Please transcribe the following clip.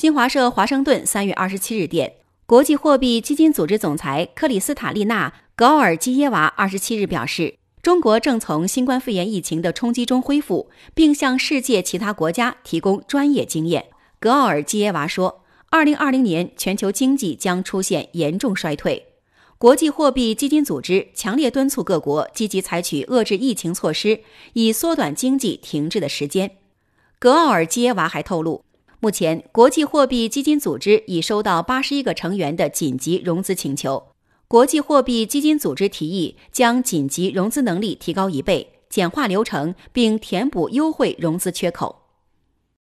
新华社华盛顿三月二十七日电，国际货币基金组织总裁克里斯塔利娜·格奥尔基耶娃二十七日表示，中国正从新冠肺炎疫情的冲击中恢复，并向世界其他国家提供专业经验。格奥尔基耶娃说，二零二零年全球经济将出现严重衰退。国际货币基金组织强烈敦促各国积极采取遏制疫情措施，以缩短经济停滞的时间。格奥尔基耶娃还透露。目前，国际货币基金组织已收到八十一个成员的紧急融资请求。国际货币基金组织提议将紧急融资能力提高一倍，简化流程，并填补优惠融资缺口。